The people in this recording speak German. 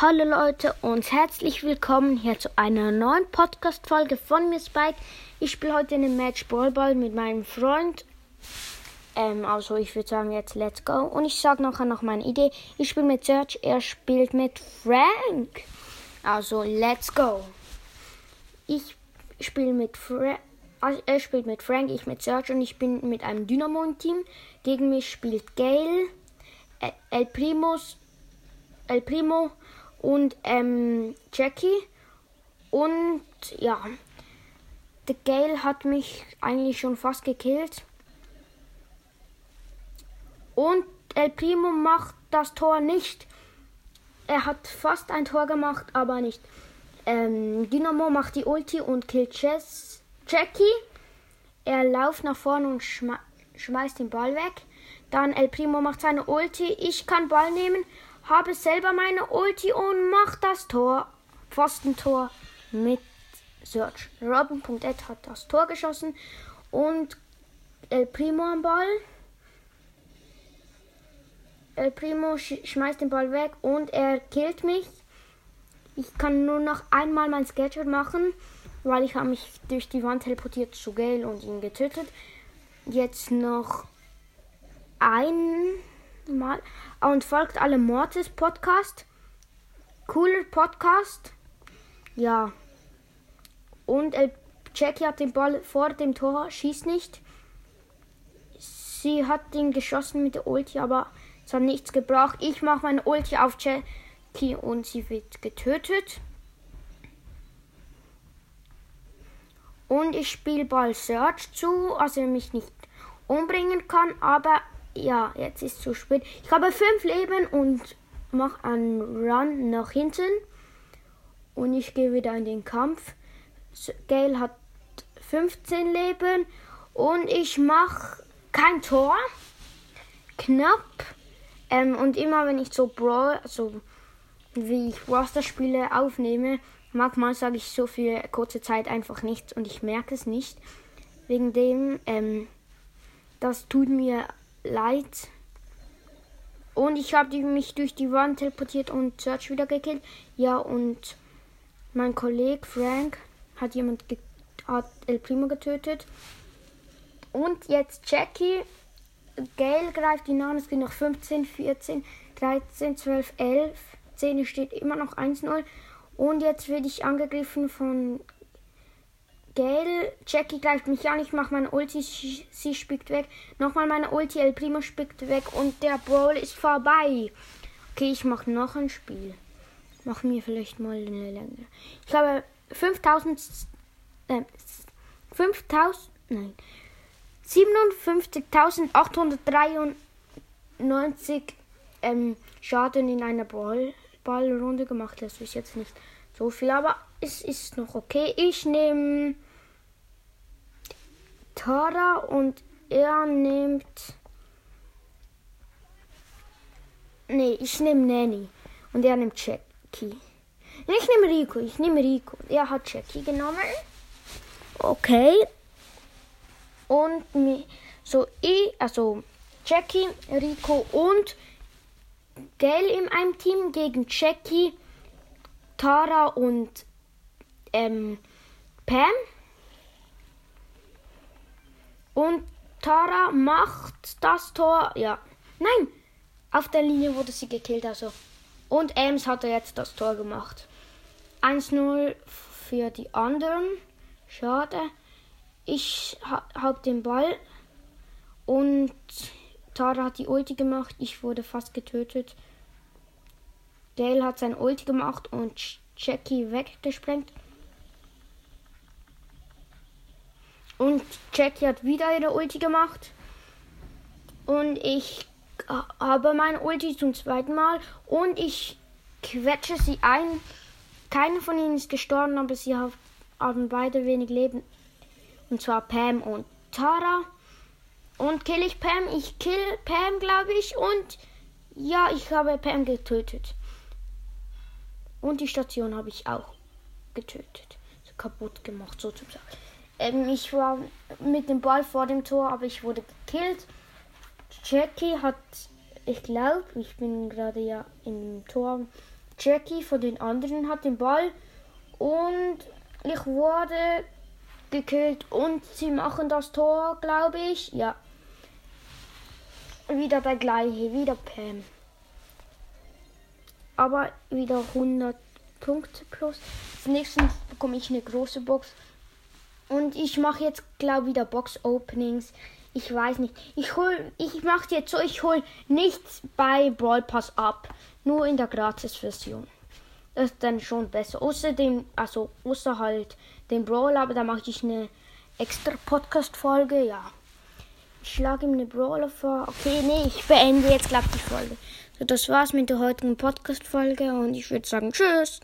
Hallo Leute und herzlich willkommen hier zu einer neuen Podcast-Folge von mir, Spike. Ich spiele heute eine Match Ballball mit meinem Freund. Ähm, also ich würde sagen jetzt let's go. Und ich sage nachher noch meine Idee. Ich spiele mit Serge, er spielt mit Frank. Also let's go. Ich spiele mit Frank. Also er spielt mit Frank, ich mit Serge und ich bin mit einem Dynamo im Team. Gegen mich spielt Gale, El Primus, El Primo und ähm, Jackie. Und ja, der Gale hat mich eigentlich schon fast gekillt. Und El Primo macht das Tor nicht. Er hat fast ein Tor gemacht, aber nicht. Ähm, Dynamo macht die Ulti und killt Jess, Jackie. Er läuft nach vorne und schme schmeißt den Ball weg. Dann El Primo macht seine Ulti. Ich kann Ball nehmen habe selber meine Ulti und mach das Tor. Pfostentor mit Search. Robin.ed hat das Tor geschossen und El Primo am Ball. El Primo sch schmeißt den Ball weg und er killt mich. Ich kann nur noch einmal mein Sketcher machen, weil ich habe mich durch die Wand teleportiert zu Gale und ihn getötet. Jetzt noch ein mal und folgt alle Mortis Podcast. Cooler Podcast. Ja. Und El Jackie hat den Ball vor dem Tor, schießt nicht. Sie hat ihn geschossen mit der Ulti, aber es hat nichts gebracht. Ich mache meine Ulti auf Jackie und sie wird getötet. Und ich spiele Ball Search zu, also mich nicht umbringen kann, aber ja, jetzt ist zu spät. Ich habe fünf Leben und mache einen Run nach hinten. Und ich gehe wieder in den Kampf. Gail hat 15 Leben. Und ich mache kein Tor. Knapp. Ähm, und immer wenn ich so Brawl, also wie ich Roster spiele, aufnehme, manchmal sage ich so für kurze Zeit einfach nichts und ich merke es nicht. Wegen dem, ähm, das tut mir leid. Und ich habe mich durch die Wand teleportiert und Search wieder gekillt. Ja, und mein Kollege Frank hat jemand hat El Primo getötet. Und jetzt Jackie. Gail greift ihn an. Es geht noch 15, 14, 13, 12, 11. 10 steht immer noch 1-0. Und jetzt werde ich angegriffen von Gale, Jackie greift mich an, ich mache meine Ulti, sie spickt weg. Nochmal meine Ulti, El Primo spickt weg und der Brawl ist vorbei. Okay, ich mache noch ein Spiel. Mach mir vielleicht mal eine Länge. Ich habe 5000, äh, 5000, nein, 57.893 ähm, Schaden in einer Ball, Ballrunde gemacht. Das ist jetzt nicht so viel, aber es ist noch okay. Ich nehme Tara und er nimmt. Nee, ich nehme Nanny und er nimmt Jackie. Ich nehme Rico, ich nehme Rico. Er hat Jackie genommen. Okay. Und so ich, also Jackie, Rico und Gail in einem Team gegen Jackie, Tara und ähm, Pam. Und Tara macht das Tor. Ja. Nein! Auf der Linie wurde sie gekillt, also. Und Ems hat jetzt das Tor gemacht. 1-0 für die anderen. Schade. Ich ha hab den Ball. Und Tara hat die Ulti gemacht. Ich wurde fast getötet. Dale hat sein Ulti gemacht und Jackie weggesprengt. Und Jackie hat wieder ihre Ulti gemacht. Und ich habe meine Ulti zum zweiten Mal. Und ich quetsche sie ein. Keine von ihnen ist gestorben, aber sie haben beide wenig Leben. Und zwar Pam und Tara. Und kill ich Pam? Ich kill Pam, glaube ich. Und ja, ich habe Pam getötet. Und die Station habe ich auch getötet. So kaputt gemacht, sozusagen. Ähm, ich war mit dem Ball vor dem Tor, aber ich wurde gekillt. Jackie hat, ich glaube, ich bin gerade ja im Tor. Jackie von den anderen hat den Ball und ich wurde gekillt und sie machen das Tor, glaube ich. Ja. Wieder der gleiche, wieder Pam. Aber wieder 100 Punkte plus. Nächstens bekomme ich eine große Box. Und ich mache jetzt, glaube ich, wieder Box-Openings. Ich weiß nicht. Ich hol, ich mache jetzt so, ich hole nichts bei Brawl Pass ab. Nur in der Gratis-Version. Das ist dann schon besser. Außerdem, also außer halt den Brawl, aber da mache ich eine extra Podcast-Folge, ja. Ich schlage ihm eine Brawler vor. Okay, nee, ich beende jetzt, glaube ich, die Folge. So, das war's mit der heutigen Podcast-Folge und ich würde sagen, tschüss.